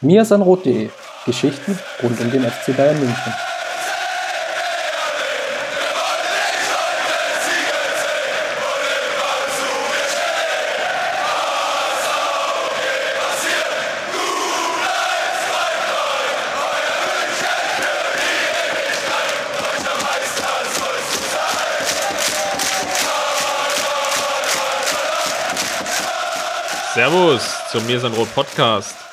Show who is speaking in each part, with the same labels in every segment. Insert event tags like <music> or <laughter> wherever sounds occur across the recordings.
Speaker 1: mirsanrot.de Geschichten rund um den FC Bayern München.
Speaker 2: Servus zum Mirsanrot Podcast.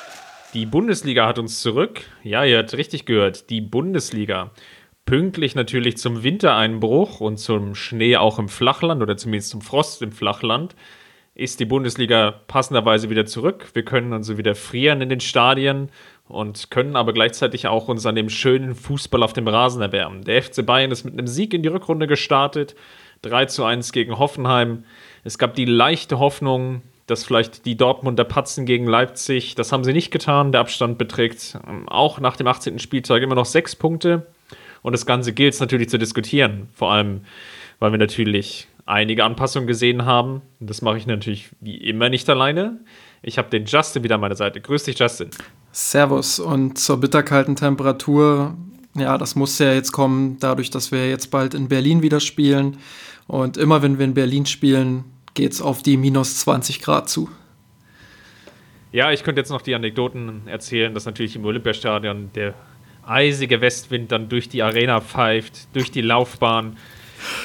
Speaker 2: Die Bundesliga hat uns zurück. Ja, ihr habt richtig gehört, die Bundesliga. Pünktlich natürlich zum Wintereinbruch und zum Schnee auch im Flachland oder zumindest zum Frost im Flachland ist die Bundesliga passenderweise wieder zurück. Wir können also wieder frieren in den Stadien und können aber gleichzeitig auch uns an dem schönen Fußball auf dem Rasen erwärmen. Der FC Bayern ist mit einem Sieg in die Rückrunde gestartet. 3 zu 1 gegen Hoffenheim. Es gab die leichte Hoffnung, dass vielleicht die Dortmunder patzen gegen Leipzig. Das haben sie nicht getan. Der Abstand beträgt ähm, auch nach dem 18. Spieltag immer noch sechs Punkte. Und das Ganze gilt es natürlich zu diskutieren. Vor allem, weil wir natürlich einige Anpassungen gesehen haben. Und das mache ich natürlich wie immer nicht alleine. Ich habe den Justin wieder an meiner Seite. Grüß dich, Justin.
Speaker 3: Servus. Und zur bitterkalten Temperatur, ja, das muss ja jetzt kommen, dadurch, dass wir jetzt bald in Berlin wieder spielen. Und immer wenn wir in Berlin spielen, geht es auf die minus 20 Grad zu.
Speaker 2: Ja, ich könnte jetzt noch die Anekdoten erzählen, dass natürlich im Olympiastadion der eisige Westwind dann durch die Arena pfeift, durch die Laufbahn.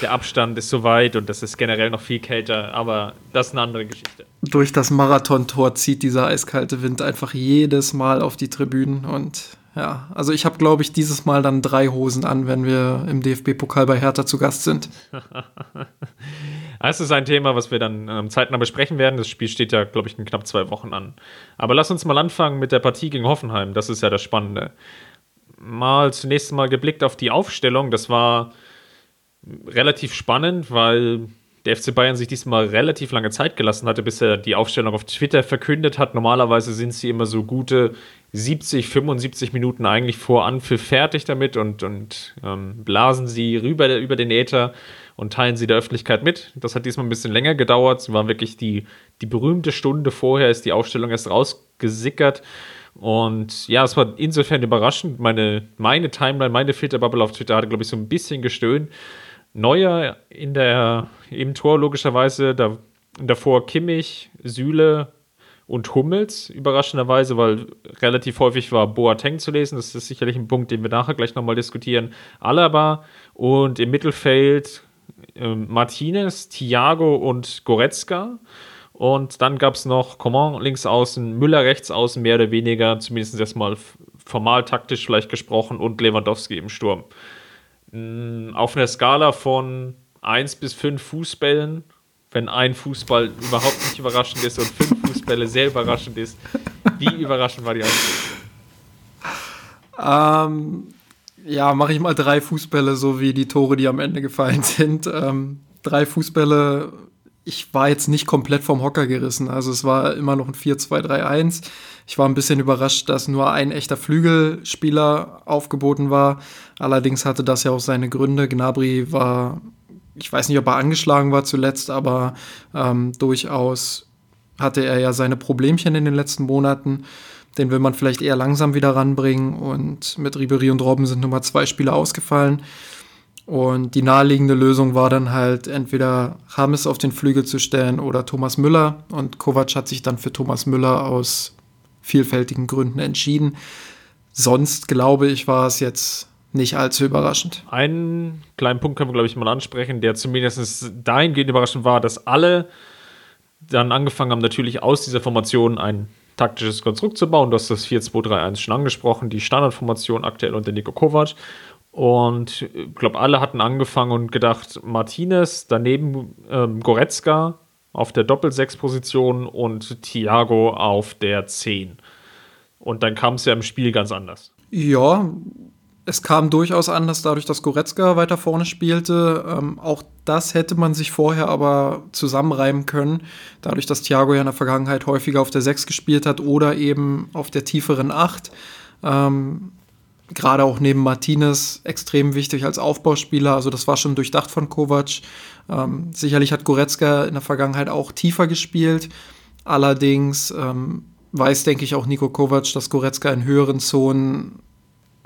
Speaker 2: Der Abstand ist so weit und das ist generell noch viel kälter, aber das ist eine andere Geschichte.
Speaker 3: Durch das Marathontor zieht dieser eiskalte Wind einfach jedes Mal auf die Tribünen und ja, also ich habe, glaube ich, dieses Mal dann drei Hosen an, wenn wir im DFB-Pokal bei Hertha zu Gast sind. <laughs>
Speaker 2: Das ist ein Thema, was wir dann ähm, zeitnah besprechen werden. Das Spiel steht ja, glaube ich, in knapp zwei Wochen an. Aber lass uns mal anfangen mit der Partie gegen Hoffenheim. Das ist ja das Spannende. Mal zunächst mal geblickt auf die Aufstellung. Das war relativ spannend, weil der FC Bayern sich diesmal relativ lange Zeit gelassen hatte, bis er die Aufstellung auf Twitter verkündet hat. Normalerweise sind sie immer so gute 70, 75 Minuten eigentlich vor Anpfiff fertig damit und, und ähm, blasen sie rüber über den Äther und teilen sie der Öffentlichkeit mit. Das hat diesmal ein bisschen länger gedauert. Sie waren wirklich die, die berühmte Stunde vorher, ist die Aufstellung erst rausgesickert. Und ja, es war insofern überraschend. Meine, meine Timeline, meine Filterbubble auf Twitter hatte, glaube ich, so ein bisschen gestöhnt. Neuer in der, im Tor logischerweise, da, davor Kimmich, Süle und Hummels, überraschenderweise, weil relativ häufig war Boateng zu lesen. Das ist sicherlich ein Punkt, den wir nachher gleich nochmal diskutieren. Alaba und im Mittelfeld äh, Martinez, Thiago und Goretzka. Und dann gab es noch Coman links außen, Müller rechts außen, mehr oder weniger, zumindest erstmal formal taktisch vielleicht gesprochen, und Lewandowski im Sturm. Mm, auf einer Skala von 1 bis 5 Fußbällen, wenn ein Fußball überhaupt nicht überraschend ist und fünf Fußbälle sehr überraschend ist, wie überraschend war die?
Speaker 3: Ähm, ja, mache ich mal drei Fußbälle, so wie die Tore, die am Ende gefallen sind. Ähm, drei Fußbälle, ich war jetzt nicht komplett vom Hocker gerissen. Also es war immer noch ein 4-2-3-1. Ich war ein bisschen überrascht, dass nur ein echter Flügelspieler aufgeboten war. Allerdings hatte das ja auch seine Gründe. Gnabry war, ich weiß nicht, ob er angeschlagen war zuletzt, aber ähm, durchaus hatte er ja seine Problemchen in den letzten Monaten. Den will man vielleicht eher langsam wieder ranbringen. Und mit Ribery und Robben sind Nummer zwei Spieler ausgefallen. Und die naheliegende Lösung war dann halt entweder James auf den Flügel zu stellen oder Thomas Müller. Und Kovac hat sich dann für Thomas Müller aus vielfältigen Gründen entschieden. Sonst glaube ich, war es jetzt nicht allzu überraschend.
Speaker 2: Einen kleinen Punkt können wir, glaube ich, mal ansprechen, der zumindest dahingehend überraschend war, dass alle dann angefangen haben, natürlich aus dieser Formation ein taktisches Konstrukt zu bauen. Du hast das 4-2-3-1 schon angesprochen, die Standardformation aktuell unter Nico Kovac. Und ich glaube, alle hatten angefangen und gedacht, Martinez, daneben ähm, Goretzka auf der Doppel-6-Position und Thiago auf der 10. Und dann kam es ja im Spiel ganz anders.
Speaker 3: Ja, es kam durchaus anders, dadurch, dass Goretzka weiter vorne spielte. Ähm, auch das hätte man sich vorher aber zusammenreimen können, dadurch, dass Thiago ja in der Vergangenheit häufiger auf der 6 gespielt hat oder eben auf der tieferen 8. Ähm, Gerade auch neben Martinez extrem wichtig als Aufbauspieler. Also das war schon durchdacht von Kovac. Ähm, sicherlich hat Goretzka in der Vergangenheit auch tiefer gespielt. Allerdings ähm, weiß, denke ich, auch Nico Kovac, dass Goretzka in höheren Zonen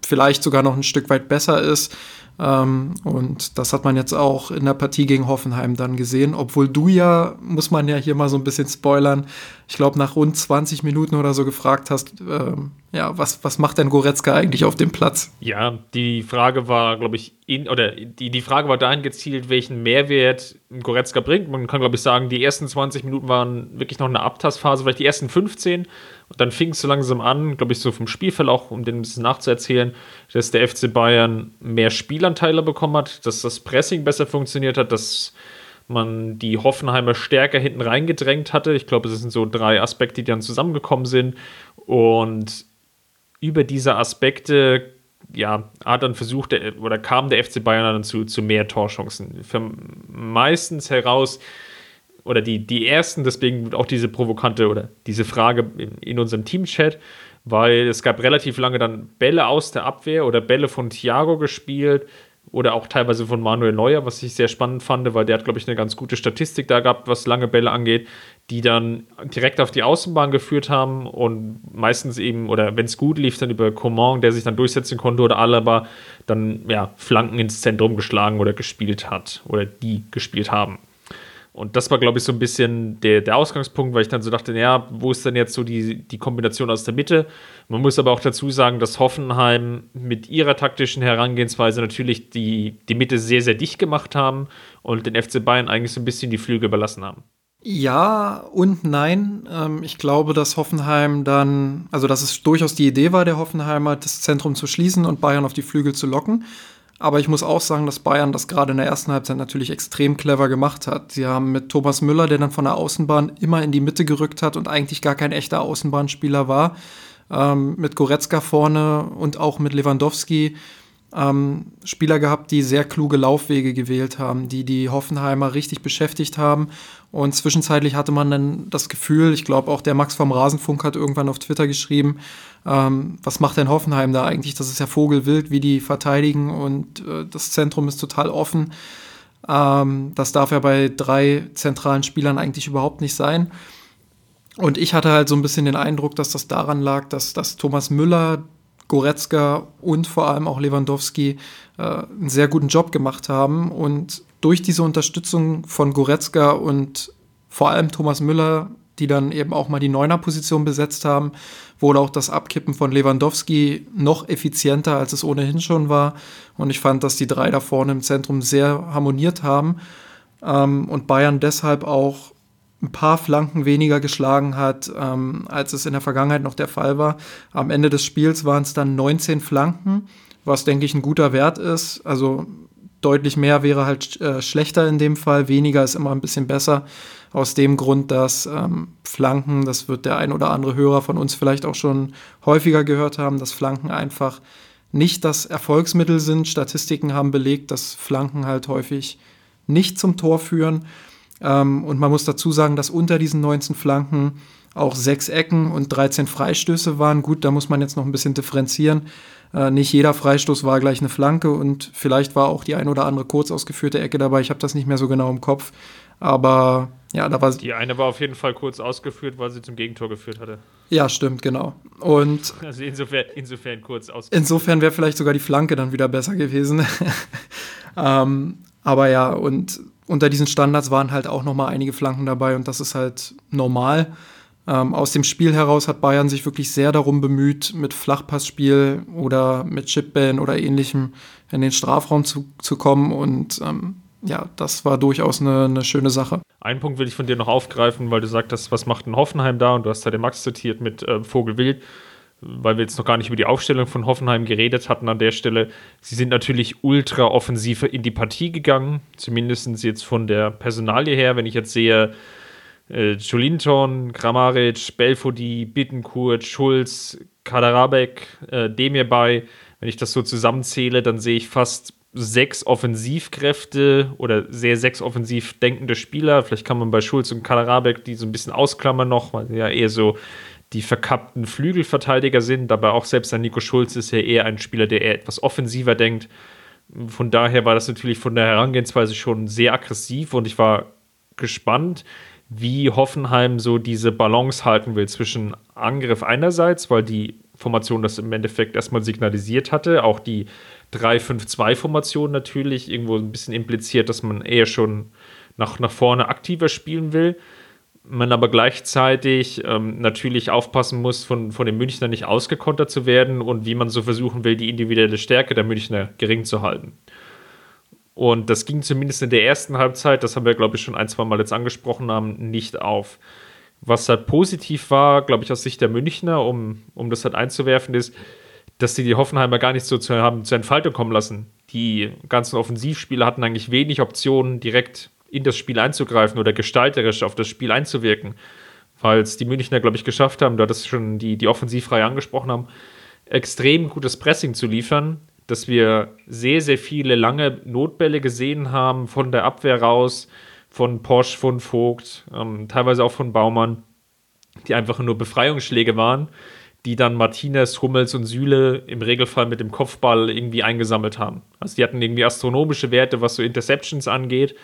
Speaker 3: vielleicht sogar noch ein Stück weit besser ist. Ähm, und das hat man jetzt auch in der Partie gegen Hoffenheim dann gesehen, obwohl du ja, muss man ja hier mal so ein bisschen spoilern, ich glaube nach rund 20 Minuten oder so gefragt hast, ähm, ja, was, was macht denn Goretzka eigentlich auf dem Platz?
Speaker 2: Ja, die Frage war, glaube ich, in, oder die, die Frage war dahin gezielt, welchen Mehrwert Goretzka bringt. Man kann, glaube ich, sagen, die ersten 20 Minuten waren wirklich noch eine Abtastphase, vielleicht die ersten 15. Und dann fing es so langsam an, glaube ich, so vom Spielverlauf, um den ein bisschen nachzuerzählen, dass der FC Bayern mehr Spielanteile bekommen hat, dass das Pressing besser funktioniert hat, dass man die Hoffenheimer stärker hinten reingedrängt hatte. Ich glaube, es sind so drei Aspekte, die dann zusammengekommen sind. Und über diese Aspekte ja, hat dann versucht, oder kam der FC Bayern dann zu, zu mehr Torchancen. Für meistens heraus, oder die, die ersten, deswegen auch diese provokante oder diese Frage in, in unserem Teamchat, weil es gab relativ lange dann Bälle aus der Abwehr oder Bälle von Thiago gespielt, oder auch teilweise von Manuel Neuer, was ich sehr spannend fand, weil der hat, glaube ich, eine ganz gute Statistik da gehabt, was lange Bälle angeht, die dann direkt auf die Außenbahn geführt haben und meistens eben, oder wenn es gut lief, dann über Coman, der sich dann durchsetzen konnte, oder Alaba dann ja, Flanken ins Zentrum geschlagen oder gespielt hat, oder die gespielt haben. Und das war, glaube ich, so ein bisschen der, der Ausgangspunkt, weil ich dann so dachte, ja, wo ist denn jetzt so die, die Kombination aus der Mitte? Man muss aber auch dazu sagen, dass Hoffenheim mit ihrer taktischen Herangehensweise natürlich die, die Mitte sehr, sehr dicht gemacht haben und den FC Bayern eigentlich so ein bisschen die Flügel überlassen haben.
Speaker 3: Ja und nein. Ähm, ich glaube, dass Hoffenheim dann, also dass es durchaus die Idee war, der Hoffenheimer das Zentrum zu schließen und Bayern auf die Flügel zu locken. Aber ich muss auch sagen, dass Bayern das gerade in der ersten Halbzeit natürlich extrem clever gemacht hat. Sie haben mit Thomas Müller, der dann von der Außenbahn immer in die Mitte gerückt hat und eigentlich gar kein echter Außenbahnspieler war, ähm, mit Goretzka vorne und auch mit Lewandowski ähm, Spieler gehabt, die sehr kluge Laufwege gewählt haben, die die Hoffenheimer richtig beschäftigt haben. Und zwischenzeitlich hatte man dann das Gefühl, ich glaube auch der Max vom Rasenfunk hat irgendwann auf Twitter geschrieben, ähm, was macht denn Hoffenheim da eigentlich? Das ist ja Vogelwild, wie die verteidigen und äh, das Zentrum ist total offen. Ähm, das darf ja bei drei zentralen Spielern eigentlich überhaupt nicht sein. Und ich hatte halt so ein bisschen den Eindruck, dass das daran lag, dass, dass Thomas Müller Goretzka und vor allem auch Lewandowski äh, einen sehr guten Job gemacht haben. Und durch diese Unterstützung von Goretzka und vor allem Thomas Müller, die dann eben auch mal die Neuner-Position besetzt haben, wurde auch das Abkippen von Lewandowski noch effizienter, als es ohnehin schon war. Und ich fand, dass die drei da vorne im Zentrum sehr harmoniert haben ähm, und Bayern deshalb auch ein paar Flanken weniger geschlagen hat, ähm, als es in der Vergangenheit noch der Fall war. Am Ende des Spiels waren es dann 19 Flanken, was, denke ich, ein guter Wert ist. Also deutlich mehr wäre halt äh, schlechter in dem Fall, weniger ist immer ein bisschen besser. Aus dem Grund, dass ähm, Flanken, das wird der ein oder andere Hörer von uns vielleicht auch schon häufiger gehört haben, dass Flanken einfach nicht das Erfolgsmittel sind. Statistiken haben belegt, dass Flanken halt häufig nicht zum Tor führen. Ähm, und man muss dazu sagen, dass unter diesen 19 Flanken auch sechs Ecken und 13 Freistöße waren. Gut, da muss man jetzt noch ein bisschen differenzieren. Äh, nicht jeder Freistoß war gleich eine Flanke und vielleicht war auch die ein oder andere kurz ausgeführte Ecke dabei. Ich habe das nicht mehr so genau im Kopf. Aber ja, da war
Speaker 2: Die eine war auf jeden Fall kurz ausgeführt, weil sie zum Gegentor geführt hatte.
Speaker 3: Ja, stimmt, genau. Und <laughs>
Speaker 2: also insofern, insofern kurz
Speaker 3: ausgeführt. Insofern wäre vielleicht sogar die Flanke dann wieder besser gewesen. <laughs> ähm, aber ja, und unter diesen Standards waren halt auch nochmal einige Flanken dabei und das ist halt normal. Ähm, aus dem Spiel heraus hat Bayern sich wirklich sehr darum bemüht, mit Flachpassspiel oder mit Chipbällen oder ähnlichem in den Strafraum zu, zu kommen und ähm, ja, das war durchaus eine, eine, schöne Sache.
Speaker 2: Einen Punkt will ich von dir noch aufgreifen, weil du sagtest, was macht ein Hoffenheim da und du hast ja den Max zitiert mit äh, Vogelwild weil wir jetzt noch gar nicht über die Aufstellung von Hoffenheim geredet hatten an der Stelle. Sie sind natürlich ultra offensiv in die Partie gegangen, zumindest jetzt von der Personalie her. Wenn ich jetzt sehe, äh, Jolinton, Kramaric, Belfodi, Bittenkurt, Schulz, Kaderabek, äh, Demirbay, wenn ich das so zusammenzähle, dann sehe ich fast sechs Offensivkräfte oder sehr sechs offensiv denkende Spieler. Vielleicht kann man bei Schulz und Kaderabek die so ein bisschen ausklammern noch, weil sie ja eher so die verkappten Flügelverteidiger sind, aber auch selbst ein Nico Schulz ist ja eher ein Spieler, der eher etwas offensiver denkt. Von daher war das natürlich von der Herangehensweise schon sehr aggressiv und ich war gespannt, wie Hoffenheim so diese Balance halten will zwischen Angriff einerseits, weil die Formation das im Endeffekt erstmal signalisiert hatte, auch die 3-5-2-Formation natürlich irgendwo ein bisschen impliziert, dass man eher schon nach, nach vorne aktiver spielen will. Man aber gleichzeitig ähm, natürlich aufpassen muss, von, von den Münchner nicht ausgekontert zu werden und wie man so versuchen will, die individuelle Stärke der Münchner gering zu halten. Und das ging zumindest in der ersten Halbzeit, das haben wir, glaube ich, schon ein, zwei Mal jetzt angesprochen haben, nicht auf. Was halt positiv war, glaube ich, aus Sicht der Münchner, um, um das halt einzuwerfen, ist, dass sie die Hoffenheimer gar nicht so zu, haben zur Entfaltung kommen lassen. Die ganzen Offensivspieler hatten eigentlich wenig Optionen, direkt in das Spiel einzugreifen oder gestalterisch auf das Spiel einzuwirken. Weil es die Münchner, glaube ich, geschafft haben, da das schon die, die Offensivreihe angesprochen haben, extrem gutes Pressing zu liefern, dass wir sehr, sehr viele lange Notbälle gesehen haben von der Abwehr raus, von Porsche, von Vogt, ähm, teilweise auch von Baumann, die einfach nur Befreiungsschläge waren, die dann Martinez, Hummels und Süle im Regelfall mit dem Kopfball irgendwie eingesammelt haben. Also die hatten irgendwie astronomische Werte, was so Interceptions angeht,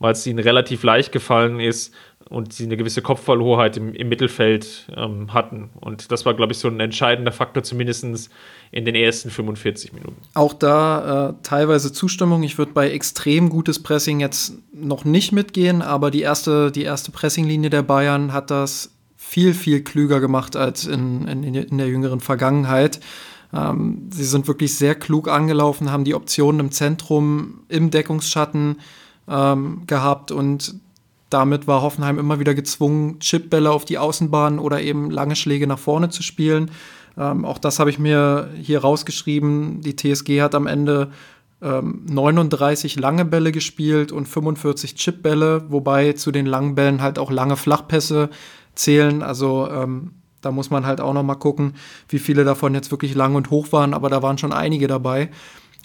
Speaker 2: weil es ihnen relativ leicht gefallen ist, und sie eine gewisse Kopfballhoheit im, im Mittelfeld ähm, hatten. Und das war, glaube ich, so ein entscheidender Faktor, zumindest in den ersten 45 Minuten.
Speaker 3: Auch da äh, teilweise Zustimmung. Ich würde bei extrem gutes Pressing jetzt noch nicht mitgehen, aber die erste, die erste Pressinglinie der Bayern hat das viel, viel klüger gemacht als in, in, in der jüngeren Vergangenheit. Ähm, sie sind wirklich sehr klug angelaufen, haben die Optionen im Zentrum, im Deckungsschatten ähm, gehabt und damit war Hoffenheim immer wieder gezwungen, Chipbälle auf die Außenbahn oder eben lange Schläge nach vorne zu spielen. Ähm, auch das habe ich mir hier rausgeschrieben. Die TSG hat am Ende ähm, 39 lange Bälle gespielt und 45 Chipbälle, wobei zu den langen Bällen halt auch lange Flachpässe zählen. Also ähm, da muss man halt auch noch mal gucken, wie viele davon jetzt wirklich lang und hoch waren, aber da waren schon einige dabei.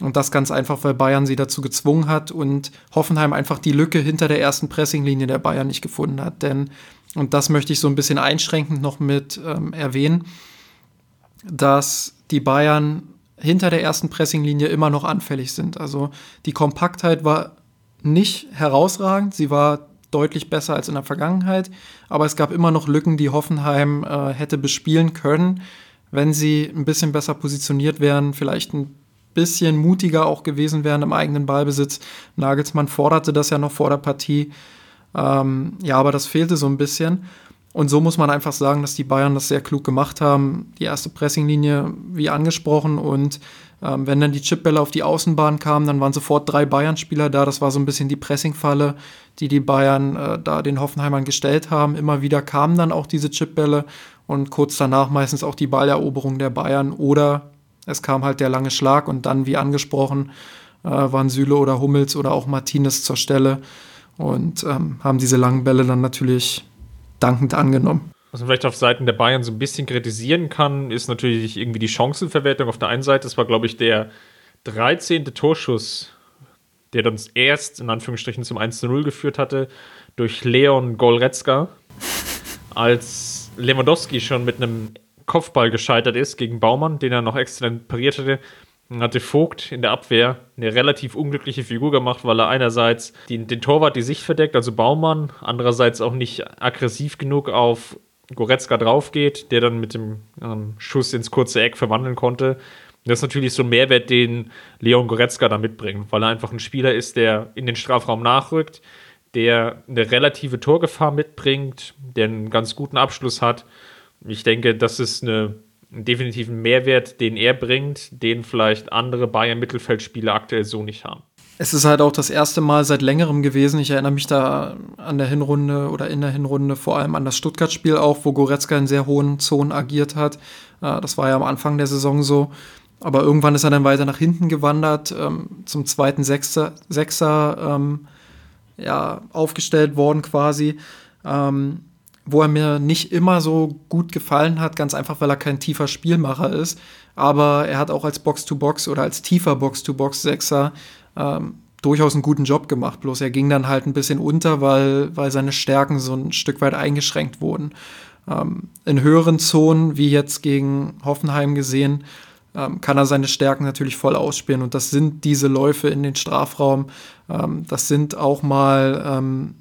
Speaker 3: Und das ganz einfach, weil Bayern sie dazu gezwungen hat und Hoffenheim einfach die Lücke hinter der ersten Pressinglinie der Bayern nicht gefunden hat. Denn, und das möchte ich so ein bisschen einschränkend noch mit ähm, erwähnen, dass die Bayern hinter der ersten Pressinglinie immer noch anfällig sind. Also die Kompaktheit war nicht herausragend, sie war deutlich besser als in der Vergangenheit, aber es gab immer noch Lücken, die Hoffenheim äh, hätte bespielen können, wenn sie ein bisschen besser positioniert wären, vielleicht ein bisschen mutiger auch gewesen wären im eigenen Ballbesitz. Nagelsmann forderte das ja noch vor der Partie. Ähm, ja, aber das fehlte so ein bisschen. Und so muss man einfach sagen, dass die Bayern das sehr klug gemacht haben. Die erste Pressinglinie, wie angesprochen, und ähm, wenn dann die Chipbälle auf die Außenbahn kamen, dann waren sofort drei Bayern-Spieler da. Das war so ein bisschen die Pressingfalle, die die Bayern äh, da den Hoffenheimern gestellt haben. Immer wieder kamen dann auch diese Chipbälle und kurz danach meistens auch die Balleroberung der Bayern oder es kam halt der lange Schlag und dann, wie angesprochen, äh, waren Süle oder Hummels oder auch Martinez zur Stelle und ähm, haben diese langen Bälle dann natürlich dankend angenommen.
Speaker 2: Was man vielleicht auf Seiten der Bayern so ein bisschen kritisieren kann, ist natürlich irgendwie die Chancenverwertung auf der einen Seite. Das war, glaube ich, der 13. Torschuss, der dann erst in Anführungsstrichen zum 1-0 geführt hatte, durch Leon Golretzka, als Lewandowski schon mit einem Kopfball gescheitert ist gegen Baumann, den er noch exzellent pariert hatte. Hatte Vogt in der Abwehr eine relativ unglückliche Figur gemacht, weil er einerseits den, den Torwart die Sicht verdeckt, also Baumann, andererseits auch nicht aggressiv genug auf Goretzka draufgeht, der dann mit dem ähm, Schuss ins kurze Eck verwandeln konnte. Das ist natürlich so ein Mehrwert, den Leon Goretzka da mitbringt, weil er einfach ein Spieler ist, der in den Strafraum nachrückt, der eine relative Torgefahr mitbringt, der einen ganz guten Abschluss hat ich denke, das ist eine, ein definitiven Mehrwert, den er bringt, den vielleicht andere Bayern-Mittelfeldspieler aktuell so nicht haben.
Speaker 3: Es ist halt auch das erste Mal seit längerem gewesen. Ich erinnere mich da an der Hinrunde oder in der Hinrunde vor allem an das Stuttgart-Spiel auch, wo Goretzka in sehr hohen Zonen agiert hat. Äh, das war ja am Anfang der Saison so. Aber irgendwann ist er dann weiter nach hinten gewandert, ähm, zum zweiten Sechser, Sechser ähm, ja, aufgestellt worden quasi. Ähm, wo er mir nicht immer so gut gefallen hat, ganz einfach, weil er kein tiefer Spielmacher ist. Aber er hat auch als Box-to-Box -Box oder als tiefer Box-to-Box-Sechser ähm, durchaus einen guten Job gemacht. Bloß er ging dann halt ein bisschen unter, weil, weil seine Stärken so ein Stück weit eingeschränkt wurden. Ähm, in höheren Zonen, wie jetzt gegen Hoffenheim gesehen, ähm, kann er seine Stärken natürlich voll ausspielen. Und das sind diese Läufe in den Strafraum. Ähm, das sind auch mal ähm,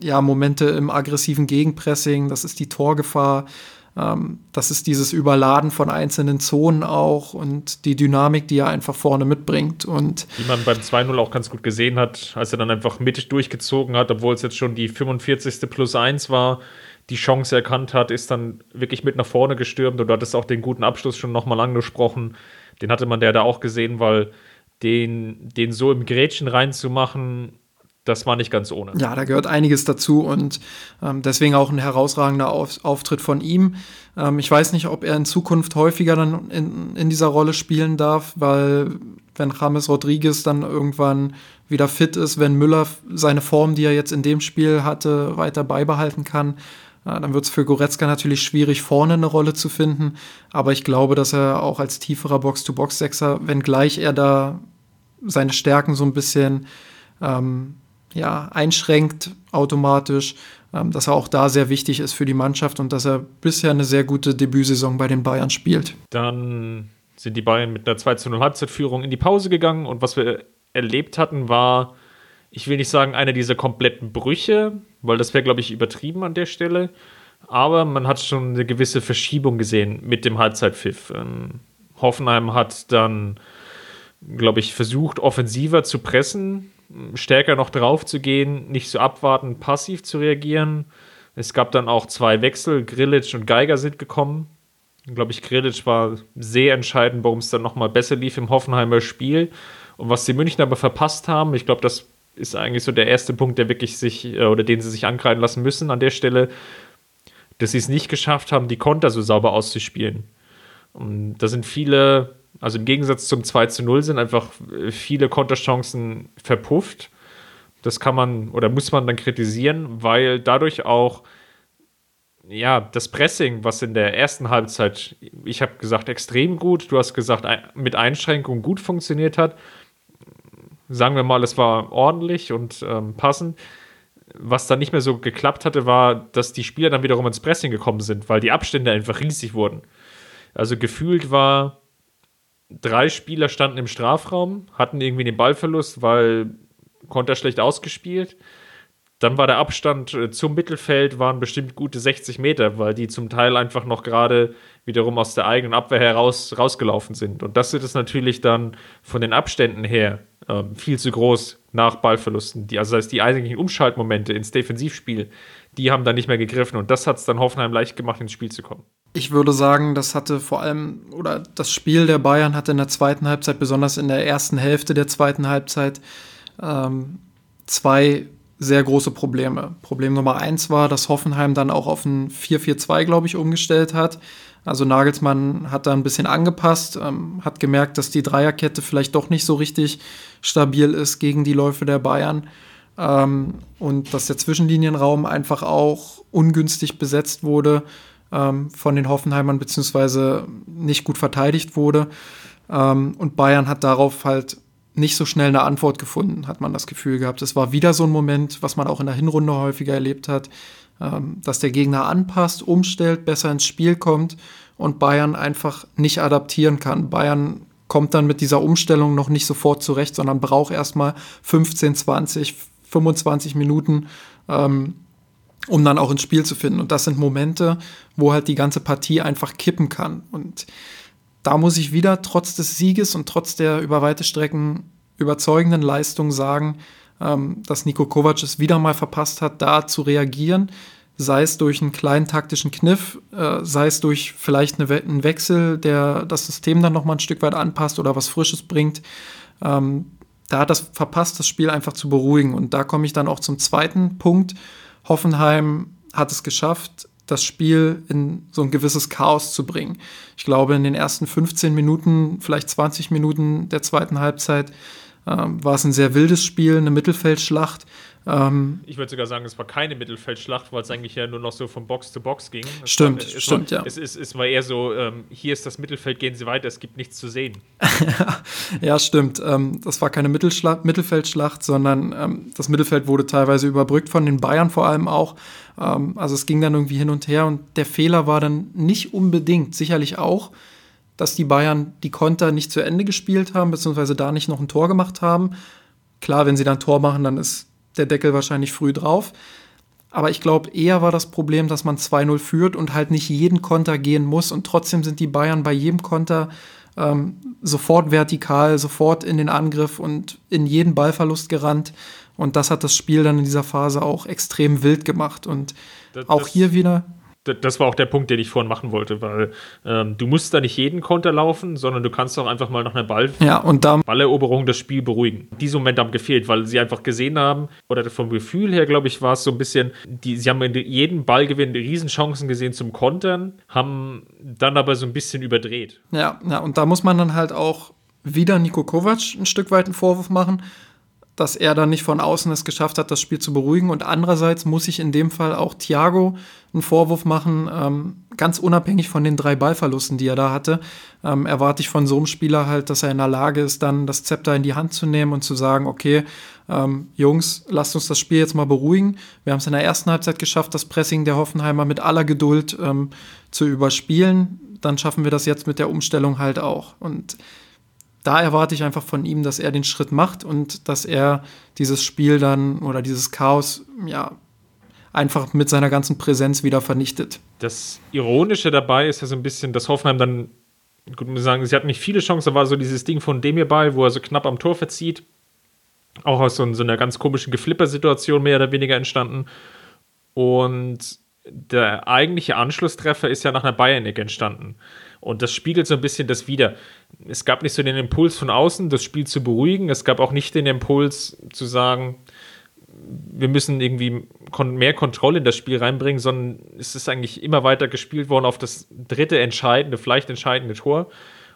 Speaker 3: ja, Momente im aggressiven Gegenpressing, das ist die Torgefahr, das ist dieses Überladen von einzelnen Zonen auch und die Dynamik, die er einfach vorne mitbringt. Und
Speaker 2: Wie man beim 2-0 auch ganz gut gesehen hat, als er dann einfach mittig durchgezogen hat, obwohl es jetzt schon die 45. plus 1 war, die Chance erkannt hat, ist dann wirklich mit nach vorne gestürmt und du hattest auch den guten Abschluss schon nochmal angesprochen. Den hatte man der da auch gesehen, weil den, den so im Grätschen reinzumachen, das war nicht ganz ohne.
Speaker 3: Ja, da gehört einiges dazu und ähm, deswegen auch ein herausragender Auf Auftritt von ihm. Ähm, ich weiß nicht, ob er in Zukunft häufiger dann in, in dieser Rolle spielen darf, weil wenn James Rodriguez dann irgendwann wieder fit ist, wenn Müller seine Form, die er jetzt in dem Spiel hatte, weiter beibehalten kann, äh, dann wird es für Goretzka natürlich schwierig, vorne eine Rolle zu finden. Aber ich glaube, dass er auch als tieferer Box-to-Box-Sechser, wenngleich er da seine Stärken so ein bisschen ähm, ja, einschränkt automatisch, ähm, dass er auch da sehr wichtig ist für die Mannschaft und dass er bisher eine sehr gute Debütsaison bei den Bayern spielt.
Speaker 2: Dann sind die Bayern mit einer 2 zu 0 Halbzeitführung in die Pause gegangen und was wir erlebt hatten, war, ich will nicht sagen, einer dieser kompletten Brüche, weil das wäre, glaube ich, übertrieben an der Stelle. Aber man hat schon eine gewisse Verschiebung gesehen mit dem Halbzeitpfiff. Ähm, Hoffenheim hat dann, glaube ich, versucht, offensiver zu pressen, stärker noch drauf zu gehen, nicht so abwarten, passiv zu reagieren. Es gab dann auch zwei Wechsel, Grillitsch und Geiger sind gekommen. Glaube ich, Grillitsch war sehr entscheidend, warum es dann nochmal besser lief im Hoffenheimer Spiel. Und was die München aber verpasst haben, ich glaube, das ist eigentlich so der erste Punkt, der wirklich sich, äh, oder den sie sich angreifen lassen müssen an der Stelle, dass sie es nicht geschafft haben, die Konter so sauber auszuspielen. Und da sind viele also im Gegensatz zum 2 zu 0 sind einfach viele Konterchancen verpufft. Das kann man oder muss man dann kritisieren, weil dadurch auch ja, das Pressing, was in der ersten Halbzeit, ich habe gesagt, extrem gut, du hast gesagt, mit Einschränkungen gut funktioniert hat. Sagen wir mal, es war ordentlich und ähm, passend. Was dann nicht mehr so geklappt hatte, war, dass die Spieler dann wiederum ins Pressing gekommen sind, weil die Abstände einfach riesig wurden. Also gefühlt war drei Spieler standen im Strafraum, hatten irgendwie den Ballverlust, weil Konter schlecht ausgespielt. Dann war der Abstand äh, zum Mittelfeld waren bestimmt gute 60 Meter, weil die zum Teil einfach noch gerade wiederum aus der eigenen Abwehr heraus rausgelaufen sind. Und das ist natürlich dann von den Abständen her ähm, viel zu groß nach Ballverlusten. Die, also das heißt, die eigentlichen Umschaltmomente ins Defensivspiel, die haben dann nicht mehr gegriffen. Und das hat es dann Hoffenheim leicht gemacht, ins Spiel zu kommen.
Speaker 3: Ich würde sagen, das hatte vor allem, oder das Spiel der Bayern hatte in der zweiten Halbzeit, besonders in der ersten Hälfte der zweiten Halbzeit, ähm, zwei sehr große Probleme. Problem Nummer eins war, dass Hoffenheim dann auch auf ein 4-4-2, glaube ich, umgestellt hat. Also Nagelsmann hat da ein bisschen angepasst, ähm, hat gemerkt, dass die Dreierkette vielleicht doch nicht so richtig stabil ist gegen die Läufe der Bayern. Ähm, und dass der Zwischenlinienraum einfach auch ungünstig besetzt wurde ähm, von den Hoffenheimern, beziehungsweise nicht gut verteidigt wurde. Ähm, und Bayern hat darauf halt nicht so schnell eine Antwort gefunden, hat man das Gefühl gehabt. Es war wieder so ein Moment, was man auch in der Hinrunde häufiger erlebt hat, ähm, dass der Gegner anpasst, umstellt, besser ins Spiel kommt und Bayern einfach nicht adaptieren kann. Bayern kommt dann mit dieser Umstellung noch nicht sofort zurecht, sondern braucht erstmal 15, 20, 25 Minuten, ähm, um dann auch ins Spiel zu finden. Und das sind Momente, wo halt die ganze Partie einfach kippen kann. Und da muss ich wieder trotz des Sieges und trotz der über weite Strecken überzeugenden Leistung sagen, ähm, dass Nico Kovac es wieder mal verpasst hat, da zu reagieren. Sei es durch einen kleinen taktischen Kniff, äh, sei es durch vielleicht eine, einen Wechsel, der das System dann nochmal ein Stück weit anpasst oder was Frisches bringt. Ähm, da hat das verpasst, das Spiel einfach zu beruhigen. Und da komme ich dann auch zum zweiten Punkt. Hoffenheim hat es geschafft, das Spiel in so ein gewisses Chaos zu bringen. Ich glaube, in den ersten 15 Minuten, vielleicht 20 Minuten der zweiten Halbzeit ähm, war es ein sehr wildes Spiel, eine Mittelfeldschlacht.
Speaker 2: Ähm, ich würde sogar sagen, es war keine Mittelfeldschlacht, weil es eigentlich ja nur noch so von Box zu Box ging.
Speaker 3: Es stimmt, war, stimmt,
Speaker 2: war,
Speaker 3: ja.
Speaker 2: Es, es, es war eher so, ähm, hier ist das Mittelfeld, gehen Sie weiter, es gibt nichts zu sehen. <laughs>
Speaker 3: ja, stimmt. Ähm, das war keine Mittelfeldschlacht, sondern ähm, das Mittelfeld wurde teilweise überbrückt von den Bayern vor allem auch. Ähm, also es ging dann irgendwie hin und her und der Fehler war dann nicht unbedingt, sicherlich auch, dass die Bayern die Konter nicht zu Ende gespielt haben, beziehungsweise da nicht noch ein Tor gemacht haben. Klar, wenn sie dann ein Tor machen, dann ist der Deckel wahrscheinlich früh drauf. Aber ich glaube, eher war das Problem, dass man 2-0 führt und halt nicht jeden Konter gehen muss. Und trotzdem sind die Bayern bei jedem Konter ähm, sofort vertikal, sofort in den Angriff und in jeden Ballverlust gerannt. Und das hat das Spiel dann in dieser Phase auch extrem wild gemacht. Und das, auch hier wieder
Speaker 2: das war auch der Punkt, den ich vorhin machen wollte, weil ähm, du musst da nicht jeden Konter laufen, sondern du kannst auch einfach mal nach einer Ball
Speaker 3: ja, und dann
Speaker 2: Balleroberung das Spiel beruhigen. Diese Moment haben gefehlt, weil sie einfach gesehen haben, oder vom Gefühl her, glaube ich, war es so ein bisschen, die, sie haben in jedem Ballgewinn Riesenchancen gesehen zum Kontern, haben dann aber so ein bisschen überdreht.
Speaker 3: Ja, ja, und da muss man dann halt auch wieder Nico Kovac ein Stück weit einen Vorwurf machen, dass er dann nicht von außen es geschafft hat, das Spiel zu beruhigen. Und andererseits muss ich in dem Fall auch Thiago einen Vorwurf machen, ähm, ganz unabhängig von den drei Ballverlusten, die er da hatte, ähm, erwarte ich von so einem Spieler halt, dass er in der Lage ist, dann das Zepter in die Hand zu nehmen und zu sagen, okay, ähm, Jungs, lasst uns das Spiel jetzt mal beruhigen. Wir haben es in der ersten Halbzeit geschafft, das Pressing der Hoffenheimer mit aller Geduld ähm, zu überspielen. Dann schaffen wir das jetzt mit der Umstellung halt auch. Und da erwarte ich einfach von ihm, dass er den Schritt macht und dass er dieses Spiel dann oder dieses Chaos ja einfach mit seiner ganzen Präsenz wieder vernichtet.
Speaker 2: Das Ironische dabei ist ja so ein bisschen, dass Hoffenheim dann, gut, muss sagen, sie hatten nicht viele Chancen, war so dieses Ding von Demir bei, wo er so knapp am Tor verzieht. Auch aus so, einer ganz komischen Geflipper-Situation mehr oder weniger entstanden. Und der eigentliche Anschlusstreffer ist ja nach einer Bayern-Ecke entstanden. Und das spiegelt so ein bisschen das wieder. Es gab nicht so den Impuls von außen, das Spiel zu beruhigen. Es gab auch nicht den Impuls zu sagen, wir müssen irgendwie mehr Kontrolle in das Spiel reinbringen, sondern es ist eigentlich immer weiter gespielt worden auf das dritte entscheidende, vielleicht entscheidende Tor.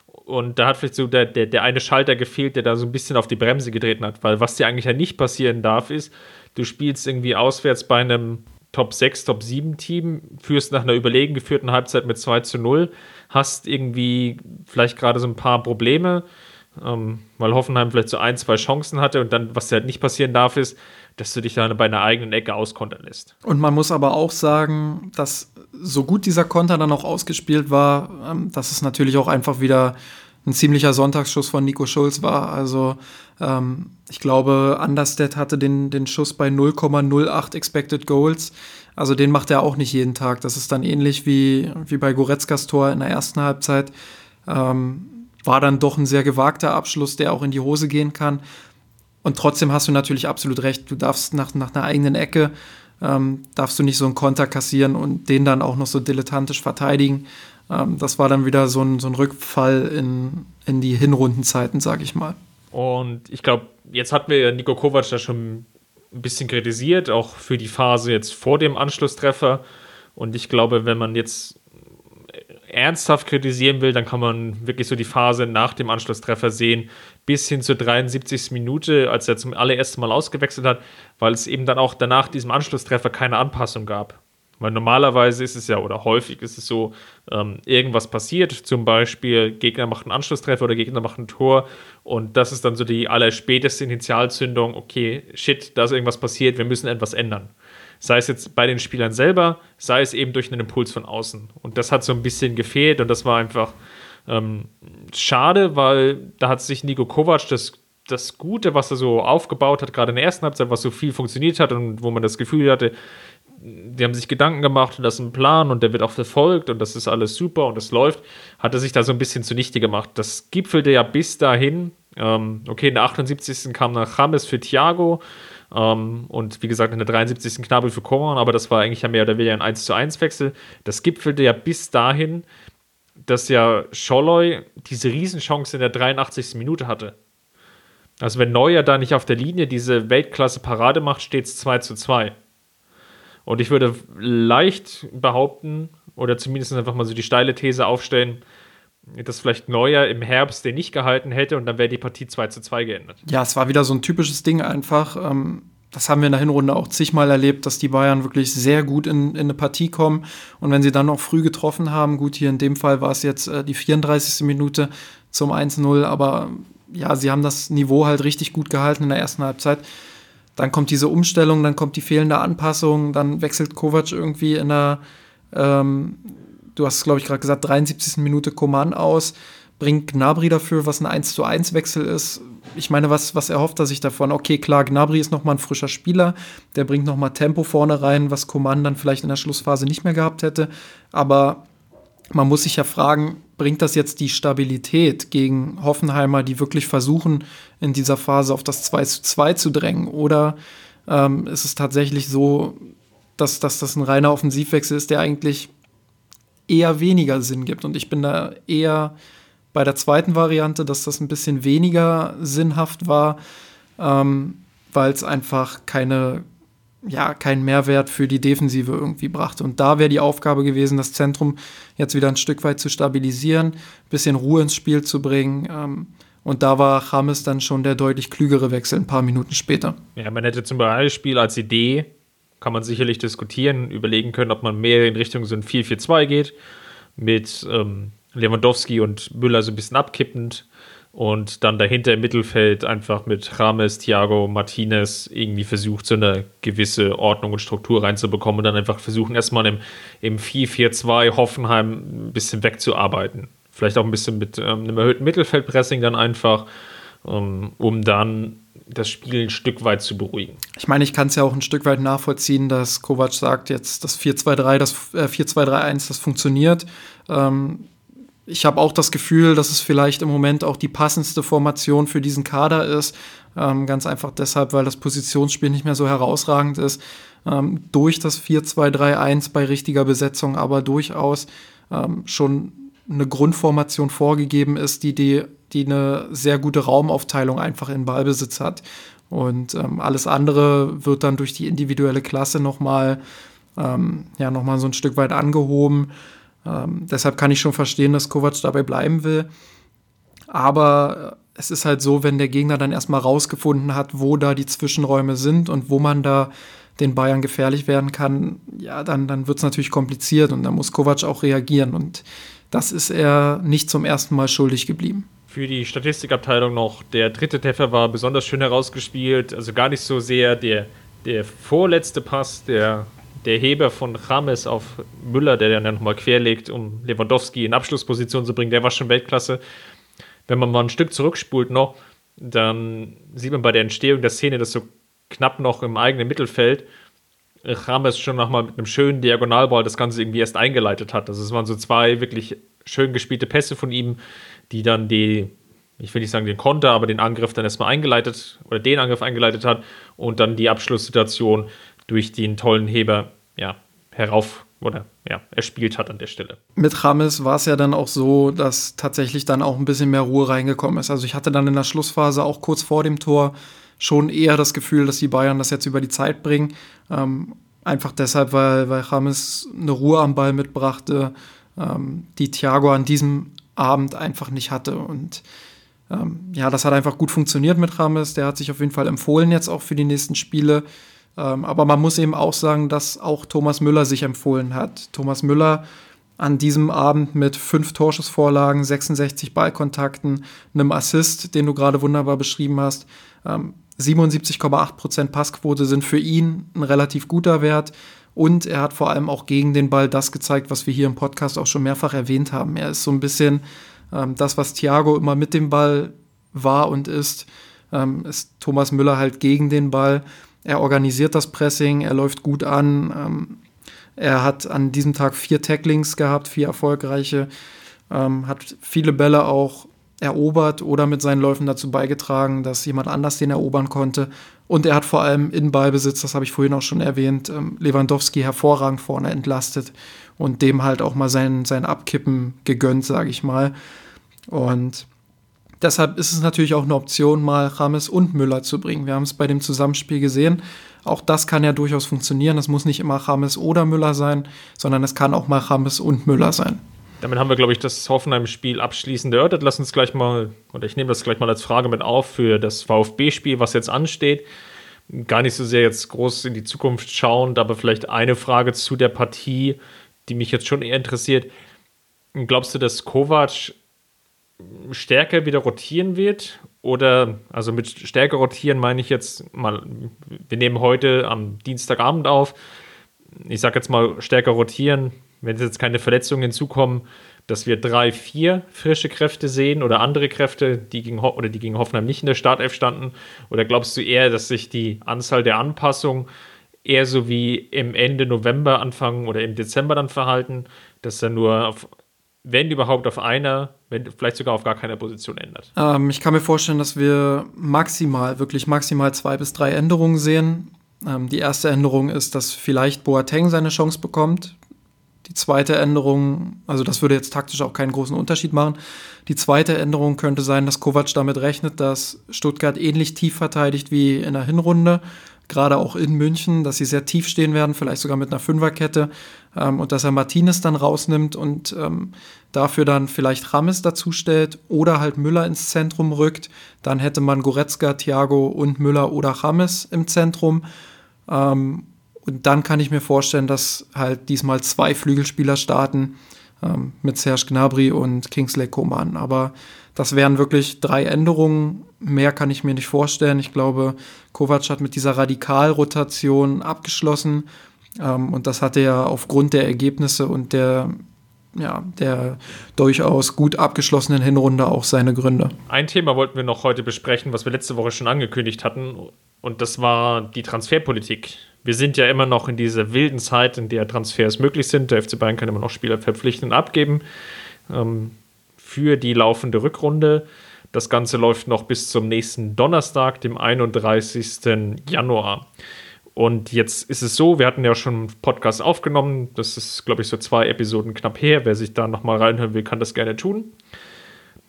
Speaker 2: Und da hat vielleicht so der, der, der eine Schalter gefehlt, der da so ein bisschen auf die Bremse getreten hat. Weil was dir eigentlich ja nicht passieren darf, ist, du spielst irgendwie auswärts bei einem Top 6, Top 7 Team, führst nach einer überlegen geführten Halbzeit mit 2 zu 0 hast irgendwie vielleicht gerade so ein paar Probleme, ähm, weil Hoffenheim vielleicht so ein, zwei Chancen hatte und dann, was halt nicht passieren darf, ist, dass du dich dann bei einer eigenen Ecke auskontern lässt.
Speaker 3: Und man muss aber auch sagen, dass so gut dieser Konter dann auch ausgespielt war, ähm, dass es natürlich auch einfach wieder ein ziemlicher Sonntagsschuss von Nico Schulz war. Also ähm, ich glaube, Understedt hatte den, den Schuss bei 0,08 Expected Goals. Also den macht er auch nicht jeden Tag. Das ist dann ähnlich wie, wie bei Goretzkas Tor in der ersten Halbzeit. Ähm, war dann doch ein sehr gewagter Abschluss, der auch in die Hose gehen kann. Und trotzdem hast du natürlich absolut recht. Du darfst nach, nach einer eigenen Ecke, ähm, darfst du nicht so einen Konter kassieren und den dann auch noch so dilettantisch verteidigen. Ähm, das war dann wieder so ein, so ein Rückfall in, in die Hinrundenzeiten, sag ich mal.
Speaker 2: Und ich glaube, jetzt hatten wir Nico Kovac da schon ein bisschen kritisiert, auch für die Phase jetzt vor dem Anschlusstreffer. Und ich glaube, wenn man jetzt ernsthaft kritisieren will, dann kann man wirklich so die Phase nach dem Anschlusstreffer sehen, bis hin zur 73. Minute, als er zum allerersten Mal ausgewechselt hat, weil es eben dann auch danach diesem Anschlusstreffer keine Anpassung gab. Weil normalerweise ist es ja, oder häufig ist es so, ähm, irgendwas passiert, zum Beispiel Gegner macht einen Anschlusstreffer oder Gegner macht ein Tor. Und das ist dann so die allerspäteste Initialzündung, okay, shit, da ist irgendwas passiert, wir müssen etwas ändern. Sei es jetzt bei den Spielern selber, sei es eben durch einen Impuls von außen. Und das hat so ein bisschen gefehlt. Und das war einfach ähm, schade, weil da hat sich Nico Kovac das das Gute, was er so aufgebaut hat, gerade in der ersten Halbzeit, was so viel funktioniert hat und wo man das Gefühl hatte, die haben sich Gedanken gemacht und das ist ein Plan und der wird auch verfolgt und das ist alles super und es läuft, hat er sich da so ein bisschen zunichte gemacht. Das gipfelte ja bis dahin. Ähm, okay, in der 78. kam nach James für Thiago ähm, und wie gesagt in der 73. Knabel für Koman, aber das war eigentlich ja mehr oder weniger ein 1 zu 1 Wechsel. Das gipfelte ja bis dahin, dass ja Scholloy diese Riesenchance in der 83. Minute hatte. Also wenn Neuer da nicht auf der Linie diese Weltklasse-Parade macht, steht es 2 zu 2. Und ich würde leicht behaupten, oder zumindest einfach mal so die steile These aufstellen, dass vielleicht Neuer im Herbst den nicht gehalten hätte und dann wäre die Partie 2 zu 2 geändert.
Speaker 3: Ja, es war wieder so ein typisches Ding einfach. Ähm, das haben wir in der Hinrunde auch zigmal erlebt, dass die Bayern wirklich sehr gut in, in eine Partie kommen. Und wenn sie dann noch früh getroffen haben, gut, hier in dem Fall war es jetzt äh, die 34. Minute zum 1-0, aber ja, sie haben das Niveau halt richtig gut gehalten in der ersten Halbzeit. Dann kommt diese Umstellung, dann kommt die fehlende Anpassung, dann wechselt Kovac irgendwie in der, ähm, du hast es glaube ich gerade gesagt, 73. Minute Coman aus, bringt Gnabry dafür, was ein 1 zu 1 Wechsel ist. Ich meine, was, was erhofft er sich davon? Okay, klar, Gnabry ist nochmal ein frischer Spieler, der bringt nochmal Tempo vorne rein, was Coman dann vielleicht in der Schlussphase nicht mehr gehabt hätte. Aber man muss sich ja fragen, bringt das jetzt die Stabilität gegen Hoffenheimer, die wirklich versuchen, in dieser Phase auf das 2 zu 2 zu drängen? Oder ähm, ist es tatsächlich so, dass, dass das ein reiner Offensivwechsel ist, der eigentlich eher weniger Sinn gibt? Und ich bin da eher bei der zweiten Variante, dass das ein bisschen weniger sinnhaft war, ähm, weil es einfach keine, ja, keinen Mehrwert für die Defensive irgendwie brachte. Und da wäre die Aufgabe gewesen, das Zentrum jetzt wieder ein Stück weit zu stabilisieren, ein bisschen Ruhe ins Spiel zu bringen. Ähm, und da war James dann schon der deutlich klügere Wechsel ein paar Minuten später.
Speaker 2: Ja, man hätte zum Beispiel als Idee, kann man sicherlich diskutieren, überlegen können, ob man mehr in Richtung so ein 4-4-2 geht, mit ähm, Lewandowski und Müller so ein bisschen abkippend und dann dahinter im Mittelfeld einfach mit Rames, Thiago, Martinez irgendwie versucht, so eine gewisse Ordnung und Struktur reinzubekommen und dann einfach versuchen, erstmal im, im 4-4-2 Hoffenheim ein bisschen wegzuarbeiten. Vielleicht auch ein bisschen mit ähm, einem erhöhten Mittelfeldpressing dann einfach, ähm, um dann das Spiel ein Stück weit zu beruhigen.
Speaker 3: Ich meine, ich kann es ja auch ein Stück weit nachvollziehen, dass Kovac sagt, jetzt das 4-2-3, das äh, 4-2-3-1, das funktioniert. Ähm, ich habe auch das Gefühl, dass es vielleicht im Moment auch die passendste Formation für diesen Kader ist. Ähm, ganz einfach deshalb, weil das Positionsspiel nicht mehr so herausragend ist. Ähm, durch das 4-2-3-1 bei richtiger Besetzung, aber durchaus ähm, schon eine Grundformation vorgegeben ist, die, die, die eine sehr gute Raumaufteilung einfach in Ballbesitz hat. Und ähm, alles andere wird dann durch die individuelle Klasse nochmal ähm, ja, noch so ein Stück weit angehoben. Ähm, deshalb kann ich schon verstehen, dass Kovac dabei bleiben will. Aber es ist halt so, wenn der Gegner dann erstmal rausgefunden hat, wo da die Zwischenräume sind und wo man da den Bayern gefährlich werden kann, ja, dann, dann wird es natürlich kompliziert und da muss Kovac auch reagieren. Und das ist er nicht zum ersten Mal schuldig geblieben.
Speaker 2: Für die Statistikabteilung noch, der dritte Treffer war besonders schön herausgespielt, also gar nicht so sehr der, der vorletzte Pass, der der Heber von Rames auf Müller, der dann nochmal querlegt, um Lewandowski in Abschlussposition zu bringen, der war schon Weltklasse. Wenn man mal ein Stück zurückspult noch, dann sieht man bei der Entstehung der Szene, dass so knapp noch im eigenen Mittelfeld Rames schon nochmal mit einem schönen Diagonalball das Ganze irgendwie erst eingeleitet hat. Also es waren so zwei wirklich schön gespielte Pässe von ihm, die dann die, ich will nicht sagen den Konter, aber den Angriff dann erstmal eingeleitet oder den Angriff eingeleitet hat und dann die Abschlusssituation durch den tollen Heber ja, herauf oder ja, erspielt hat an der Stelle.
Speaker 3: Mit Rames war es ja dann auch so, dass tatsächlich dann auch ein bisschen mehr Ruhe reingekommen ist. Also ich hatte dann in der Schlussphase auch kurz vor dem Tor schon eher das Gefühl, dass die Bayern das jetzt über die Zeit bringen. Ähm, einfach deshalb, weil, weil Rames eine Ruhe am Ball mitbrachte, ähm, die Thiago an diesem Abend einfach nicht hatte. Und ähm, ja, das hat einfach gut funktioniert mit Rames. Der hat sich auf jeden Fall empfohlen jetzt auch für die nächsten Spiele. Ähm, aber man muss eben auch sagen, dass auch Thomas Müller sich empfohlen hat. Thomas Müller an diesem Abend mit fünf Torschussvorlagen, 66 Ballkontakten, einem Assist, den du gerade wunderbar beschrieben hast. Ähm, 77,8% Passquote sind für ihn ein relativ guter Wert. Und er hat vor allem auch gegen den Ball das gezeigt, was wir hier im Podcast auch schon mehrfach erwähnt haben. Er ist so ein bisschen ähm, das, was Thiago immer mit dem Ball war und ist, ähm, ist Thomas Müller halt gegen den Ball. Er organisiert das Pressing, er läuft gut an. Ähm, er hat an diesem Tag vier Tacklings gehabt, vier erfolgreiche, ähm, hat viele Bälle auch erobert oder mit seinen Läufen dazu beigetragen, dass jemand anders den erobern konnte. Und er hat vor allem in Ballbesitz, das habe ich vorhin auch schon erwähnt, ähm, Lewandowski hervorragend vorne entlastet und dem halt auch mal sein, sein Abkippen gegönnt, sage ich mal. Und Deshalb ist es natürlich auch eine Option, mal Rames und Müller zu bringen. Wir haben es bei dem Zusammenspiel gesehen. Auch das kann ja durchaus funktionieren. Es muss nicht immer Rames oder Müller sein, sondern es kann auch mal Rames und Müller sein.
Speaker 2: Damit haben wir, glaube ich, das Hoffenheim-Spiel abschließend erörtert. Lass uns gleich mal, oder ich nehme das gleich mal als Frage mit auf für das VfB-Spiel, was jetzt ansteht. Gar nicht so sehr jetzt groß in die Zukunft schauend, aber vielleicht eine Frage zu der Partie, die mich jetzt schon eher interessiert. Glaubst du, dass Kovac stärker wieder rotieren wird. Oder, also mit stärker rotieren meine ich jetzt mal, wir nehmen heute am Dienstagabend auf. Ich sage jetzt mal stärker rotieren, wenn jetzt keine Verletzungen hinzukommen, dass wir drei, vier frische Kräfte sehen oder andere Kräfte, die gegen, Ho oder die gegen Hoffenheim nicht in der Startelf standen? Oder glaubst du eher, dass sich die Anzahl der Anpassungen eher so wie im Ende November anfangen oder im Dezember dann verhalten, dass er nur auf, wenn überhaupt auf einer, wenn vielleicht sogar auf gar keiner Position ändert?
Speaker 3: Ähm, ich kann mir vorstellen, dass wir maximal, wirklich maximal zwei bis drei Änderungen sehen. Ähm, die erste Änderung ist, dass vielleicht Boateng seine Chance bekommt. Die zweite Änderung, also das würde jetzt taktisch auch keinen großen Unterschied machen. Die zweite Änderung könnte sein, dass Kovac damit rechnet, dass Stuttgart ähnlich tief verteidigt wie in der Hinrunde, gerade auch in München, dass sie sehr tief stehen werden, vielleicht sogar mit einer Fünferkette ähm, und dass er Martinez dann rausnimmt und ähm, dafür dann vielleicht Rames dazustellt oder halt Müller ins Zentrum rückt. Dann hätte man Goretzka, Thiago und Müller oder Rames im Zentrum. Ähm, und dann kann ich mir vorstellen, dass halt diesmal zwei Flügelspieler starten ähm, mit Serge Gnabry und Kingsley Coman. Aber das wären wirklich drei Änderungen. Mehr kann ich mir nicht vorstellen. Ich glaube, Kovac hat mit dieser Radikalrotation abgeschlossen. Ähm, und das hatte ja aufgrund der Ergebnisse und der ja, der durchaus gut abgeschlossenen Hinrunde auch seine Gründe.
Speaker 2: Ein Thema wollten wir noch heute besprechen, was wir letzte Woche schon angekündigt hatten, und das war die Transferpolitik. Wir sind ja immer noch in dieser wilden Zeit, in der Transfers möglich sind. Der FC Bayern kann immer noch Spieler verpflichten und abgeben ähm, für die laufende Rückrunde. Das Ganze läuft noch bis zum nächsten Donnerstag, dem 31. Januar. Und jetzt ist es so, wir hatten ja schon einen Podcast aufgenommen. Das ist, glaube ich, so zwei Episoden knapp her. Wer sich da nochmal reinhören will, kann das gerne tun.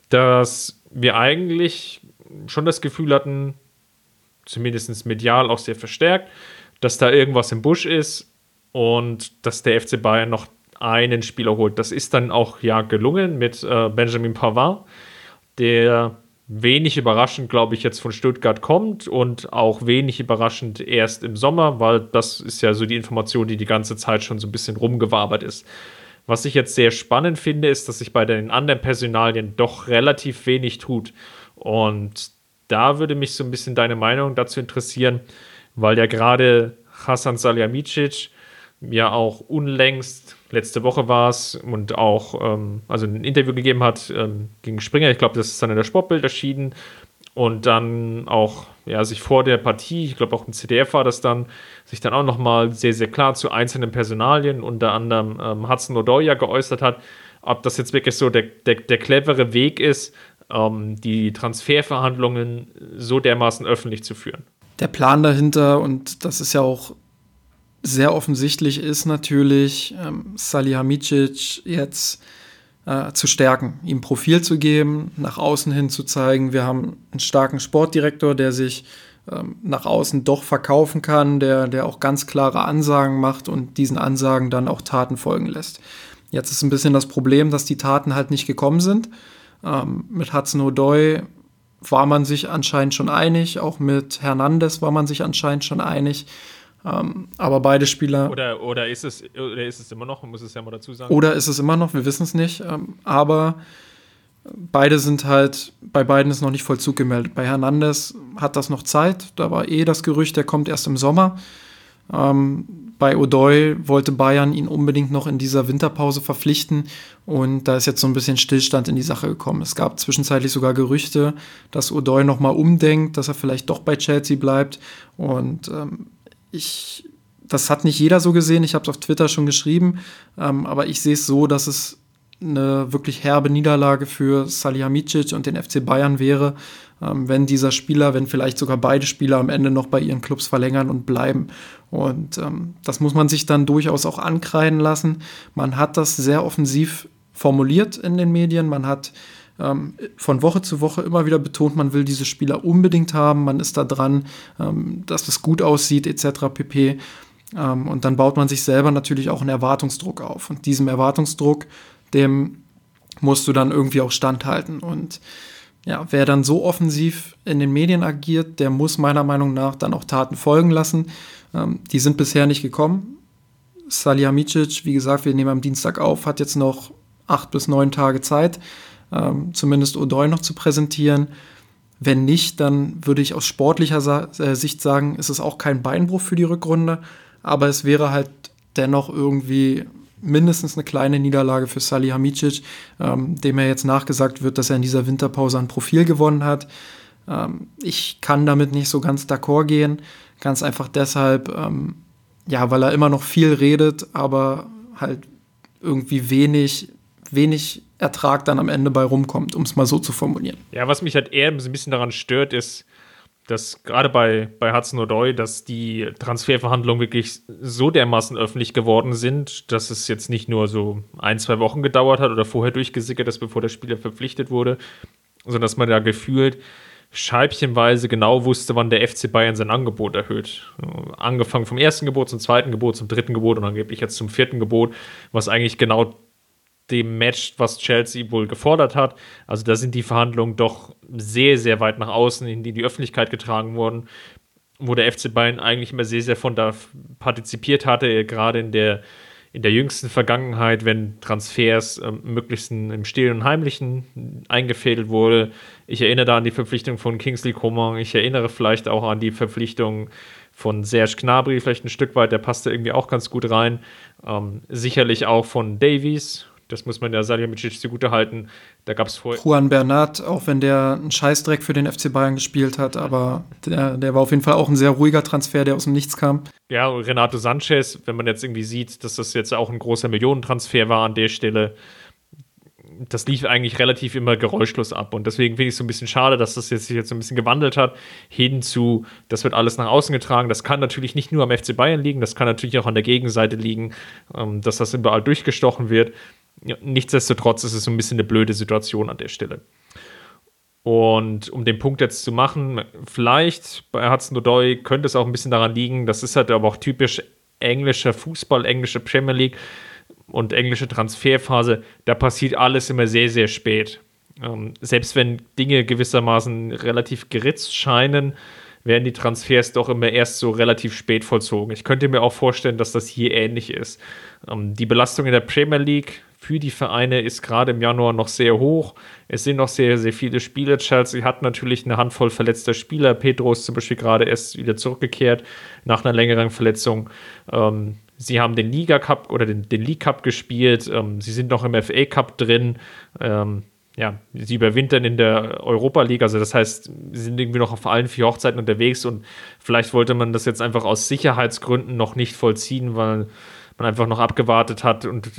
Speaker 2: Dass wir eigentlich schon das Gefühl hatten, zumindest medial auch sehr verstärkt, dass da irgendwas im Busch ist und dass der FC Bayern noch einen Spieler holt. Das ist dann auch ja gelungen mit äh, Benjamin Pavard, der wenig überraschend, glaube ich, jetzt von Stuttgart kommt und auch wenig überraschend erst im Sommer, weil das ist ja so die Information, die die ganze Zeit schon so ein bisschen rumgewabert ist. Was ich jetzt sehr spannend finde, ist, dass sich bei den anderen Personalien doch relativ wenig tut. Und da würde mich so ein bisschen deine Meinung dazu interessieren, weil ja gerade Hasan Salihamidzic ja auch unlängst letzte Woche war es und auch ähm, also ein Interview gegeben hat ähm, gegen Springer. Ich glaube, das ist dann in der Sportbild erschienen. Und dann auch, ja, sich vor der Partie, ich glaube auch im CDF war das dann, sich dann auch nochmal sehr, sehr klar zu einzelnen Personalien, unter anderem ähm, Hudson Odoya geäußert hat, ob das jetzt wirklich so der, der, der clevere Weg ist, ähm, die Transferverhandlungen so dermaßen öffentlich zu führen.
Speaker 3: Der Plan dahinter, und das ist ja auch sehr offensichtlich ist natürlich, ähm, Salihamidzic jetzt äh, zu stärken, ihm Profil zu geben, nach außen hin zu zeigen, wir haben einen starken Sportdirektor, der sich ähm, nach außen doch verkaufen kann, der, der auch ganz klare Ansagen macht und diesen Ansagen dann auch Taten folgen lässt. Jetzt ist ein bisschen das Problem, dass die Taten halt nicht gekommen sind. Ähm, mit Hudson O'Doy war man sich anscheinend schon einig, auch mit Hernandez war man sich anscheinend schon einig. Ähm, aber beide Spieler.
Speaker 2: Oder, oder, ist es, oder ist es immer noch, muss es ja mal dazu sagen.
Speaker 3: Oder ist es immer noch, wir wissen es nicht. Ähm, aber beide sind halt, bei beiden ist noch nicht Vollzug gemeldet. Bei Hernandez hat das noch Zeit. Da war eh das Gerücht, der kommt erst im Sommer. Ähm, bei Odoi wollte Bayern ihn unbedingt noch in dieser Winterpause verpflichten und da ist jetzt so ein bisschen Stillstand in die Sache gekommen. Es gab zwischenzeitlich sogar Gerüchte, dass Odoi nochmal umdenkt, dass er vielleicht doch bei Chelsea bleibt und ähm, ich, das hat nicht jeder so gesehen. Ich habe es auf Twitter schon geschrieben, ähm, aber ich sehe es so, dass es eine wirklich herbe Niederlage für Salihamidzic und den FC Bayern wäre, ähm, wenn dieser Spieler, wenn vielleicht sogar beide Spieler am Ende noch bei ihren Clubs verlängern und bleiben. Und ähm, das muss man sich dann durchaus auch ankreiden lassen. Man hat das sehr offensiv formuliert in den Medien. Man hat ähm, von Woche zu Woche immer wieder betont, man will diese Spieler unbedingt haben, man ist da dran, ähm, dass es gut aussieht, etc. pp. Ähm, und dann baut man sich selber natürlich auch einen Erwartungsdruck auf. Und diesem Erwartungsdruck, dem musst du dann irgendwie auch standhalten. Und ja, wer dann so offensiv in den Medien agiert, der muss meiner Meinung nach dann auch Taten folgen lassen. Ähm, die sind bisher nicht gekommen. Salihamidzic, wie gesagt, wir nehmen am Dienstag auf, hat jetzt noch acht bis neun Tage Zeit ähm, zumindest Odoi noch zu präsentieren. Wenn nicht, dann würde ich aus sportlicher Sa äh, Sicht sagen, ist es auch kein Beinbruch für die Rückrunde, aber es wäre halt dennoch irgendwie mindestens eine kleine Niederlage für Salihamidzic, ähm, dem er jetzt nachgesagt wird, dass er in dieser Winterpause ein Profil gewonnen hat. Ähm, ich kann damit nicht so ganz d'accord gehen, ganz einfach deshalb, ähm, ja, weil er immer noch viel redet, aber halt irgendwie wenig, wenig Ertrag dann am Ende bei rumkommt, um es mal so zu formulieren.
Speaker 2: Ja, was mich halt eher ein bisschen daran stört, ist, dass gerade bei, bei Hudson O'Doy, dass die Transferverhandlungen wirklich so dermaßen öffentlich geworden sind, dass es jetzt nicht nur so ein, zwei Wochen gedauert hat oder vorher durchgesickert ist, bevor der Spieler verpflichtet wurde, sondern dass man da gefühlt scheibchenweise genau wusste, wann der FC Bayern sein Angebot erhöht. Angefangen vom ersten Gebot zum zweiten Gebot, zum dritten Gebot und angeblich jetzt zum vierten Gebot, was eigentlich genau dem matcht, was Chelsea wohl gefordert hat. Also da sind die Verhandlungen doch sehr, sehr weit nach außen in die, die Öffentlichkeit getragen worden, wo der FC Bayern eigentlich immer sehr, sehr von da partizipiert hatte, gerade in der in der jüngsten Vergangenheit, wenn Transfers ähm, möglichst im Stillen und Heimlichen eingefädelt wurde. Ich erinnere da an die Verpflichtung von Kingsley Coman. Ich erinnere vielleicht auch an die Verpflichtung von Serge Gnabry, vielleicht ein Stück weit. Der passte irgendwie auch ganz gut rein. Ähm, sicherlich auch von Davies, das muss man ja Salihamidzic zugute halten. Da gab es vorher.
Speaker 3: Juan Bernat, auch wenn der einen Scheißdreck für den FC Bayern gespielt hat, aber der, der war auf jeden Fall auch ein sehr ruhiger Transfer, der aus dem Nichts kam.
Speaker 2: Ja, Renato Sanchez, wenn man jetzt irgendwie sieht, dass das jetzt auch ein großer Millionentransfer war an der Stelle, das lief eigentlich relativ immer geräuschlos ab. Und deswegen finde ich es so ein bisschen schade, dass das jetzt sich jetzt so ein bisschen gewandelt hat, hin zu, das wird alles nach außen getragen. Das kann natürlich nicht nur am FC Bayern liegen, das kann natürlich auch an der Gegenseite liegen, ähm, dass das überall durchgestochen wird. Nichtsdestotrotz ist es so ein bisschen eine blöde Situation an der Stelle. Und um den Punkt jetzt zu machen, vielleicht bei Hudson Odoi könnte es auch ein bisschen daran liegen, das ist halt aber auch typisch englischer Fußball, englische Premier League und englische Transferphase, da passiert alles immer sehr, sehr spät. Ähm, selbst wenn Dinge gewissermaßen relativ geritzt scheinen, werden die Transfers doch immer erst so relativ spät vollzogen. Ich könnte mir auch vorstellen, dass das hier ähnlich ist. Ähm, die Belastung in der Premier League für die Vereine ist gerade im Januar noch sehr hoch. Es sind noch sehr, sehr viele Spiele. Chelsea hat natürlich eine Handvoll verletzter Spieler. Pedro ist zum Beispiel gerade erst wieder zurückgekehrt nach einer längeren Verletzung. Ähm, sie haben den Liga Cup oder den, den League Cup gespielt. Ähm, sie sind noch im FA Cup drin. Ja, sie überwintern in der Europa League. Also das heißt, sie sind irgendwie noch auf allen vier Hochzeiten unterwegs und vielleicht wollte man das jetzt einfach aus Sicherheitsgründen noch nicht vollziehen, weil man einfach noch abgewartet hat und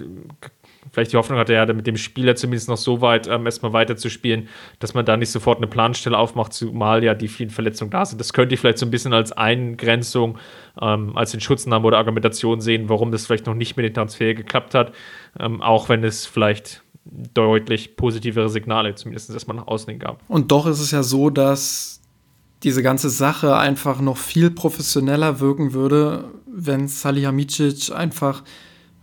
Speaker 2: vielleicht die Hoffnung hatte, ja, mit dem Spieler zumindest noch so weit ähm, erstmal weiterzuspielen, dass man da nicht sofort eine Planstelle aufmacht, zumal ja die vielen Verletzungen da sind. Das könnte ich vielleicht so ein bisschen als Eingrenzung, ähm, als den Schutznahme oder Argumentation sehen, warum das vielleicht noch nicht mit dem Transfer geklappt hat, ähm, auch wenn es vielleicht deutlich positivere Signale zumindest erstmal nach außen gab.
Speaker 3: Und doch ist es ja so, dass diese ganze Sache einfach noch viel professioneller wirken würde, wenn Salihamidzic einfach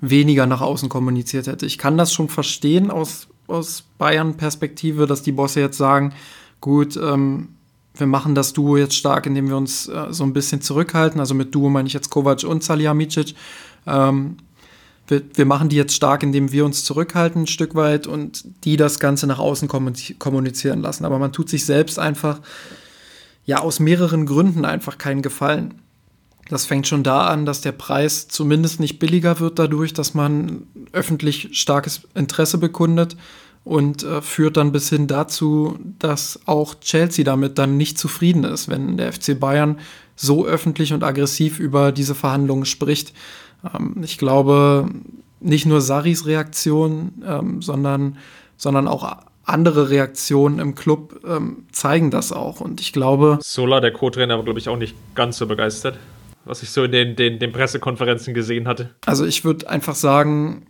Speaker 3: weniger nach außen kommuniziert hätte. Ich kann das schon verstehen aus, aus Bayern-Perspektive, dass die Bosse jetzt sagen, gut, ähm, wir machen das Duo jetzt stark, indem wir uns äh, so ein bisschen zurückhalten. Also mit Duo meine ich jetzt Kovac und Salihamidzic. Ähm, wir, wir, machen die jetzt stark, indem wir uns zurückhalten ein Stück weit und die das Ganze nach außen kommunizieren lassen. Aber man tut sich selbst einfach, ja, aus mehreren Gründen einfach keinen Gefallen. Das fängt schon da an, dass der Preis zumindest nicht billiger wird dadurch, dass man öffentlich starkes Interesse bekundet und äh, führt dann bis hin dazu, dass auch Chelsea damit dann nicht zufrieden ist, wenn der FC Bayern so öffentlich und aggressiv über diese Verhandlungen spricht. Ähm, ich glaube, nicht nur Saris Reaktion, ähm, sondern, sondern auch andere Reaktionen im Club ähm, zeigen das auch. Und ich glaube.
Speaker 2: Sola, der Co-Trainer, war, glaube ich, auch nicht ganz so begeistert was ich so in den, den, den Pressekonferenzen gesehen hatte.
Speaker 3: Also ich würde einfach sagen,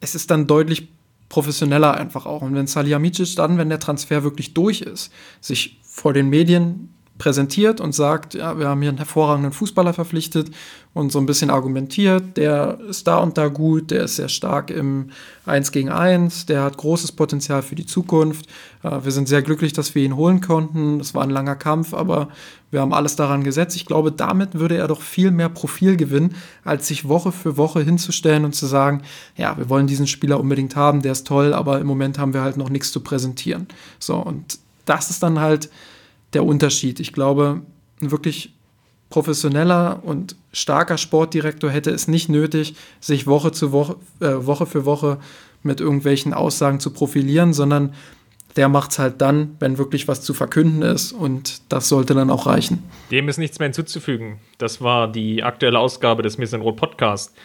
Speaker 3: es ist dann deutlich professioneller einfach auch. Und wenn Salihamidzic dann, wenn der Transfer wirklich durch ist, sich vor den Medien präsentiert und sagt, ja, wir haben hier einen hervorragenden Fußballer verpflichtet und so ein bisschen argumentiert, der ist da und da gut, der ist sehr stark im 1 gegen 1, der hat großes Potenzial für die Zukunft. Äh, wir sind sehr glücklich, dass wir ihn holen konnten. Das war ein langer Kampf, aber wir haben alles daran gesetzt. Ich glaube, damit würde er doch viel mehr Profil gewinnen, als sich Woche für Woche hinzustellen und zu sagen, ja, wir wollen diesen Spieler unbedingt haben, der ist toll, aber im Moment haben wir halt noch nichts zu präsentieren. So, und das ist dann halt der Unterschied. Ich glaube, wirklich professioneller und starker Sportdirektor hätte es nicht nötig, sich Woche, zu Woche, äh, Woche für Woche mit irgendwelchen Aussagen zu profilieren, sondern der macht es halt dann, wenn wirklich was zu verkünden ist und das sollte dann auch reichen.
Speaker 2: Dem ist nichts mehr hinzuzufügen. Das war die aktuelle Ausgabe des Mirsenrot Podcast.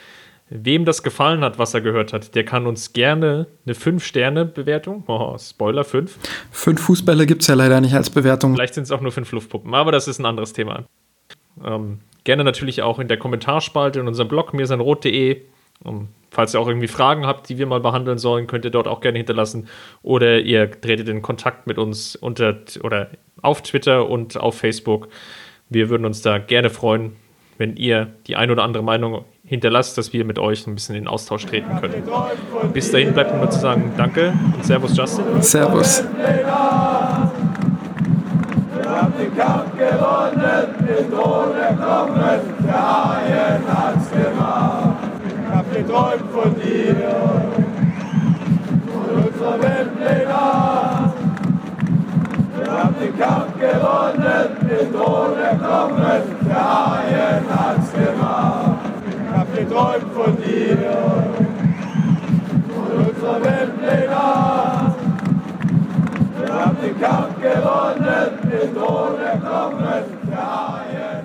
Speaker 2: Wem das gefallen hat, was er gehört hat, der kann uns gerne eine 5-Sterne-Bewertung, <laughs> oh, Spoiler 5.
Speaker 3: Fünf Fußbälle gibt es ja leider nicht als Bewertung.
Speaker 2: Vielleicht sind es auch nur fünf Luftpuppen, aber das ist ein anderes Thema. Ähm, gerne natürlich auch in der Kommentarspalte in unserem Blog mirsanrot.de. Um, ähm, falls ihr auch irgendwie Fragen habt, die wir mal behandeln sollen, könnt ihr dort auch gerne hinterlassen. Oder ihr tretet in Kontakt mit uns unter oder auf Twitter und auf Facebook. Wir würden uns da gerne freuen, wenn ihr die ein oder andere Meinung hinterlasst, dass wir mit euch ein bisschen in Austausch treten können. Bis dahin bleibt mir nur zu sagen Danke und Servus Justin.
Speaker 3: Servus.
Speaker 4: Wir haben den Kampf gewonnen, den Thron erkommen, der Haien hat's gemacht. Ich hab geträumt von dir, von unserer Weltpläne. Wir haben den Kampf gewonnen, den Thron erkommen, der Haien hat's gemacht. Ich hab geträumt von dir, von unserer Weltpläne. Wir haben den Kampf gewonnen, mit ohne Kommen der ARD.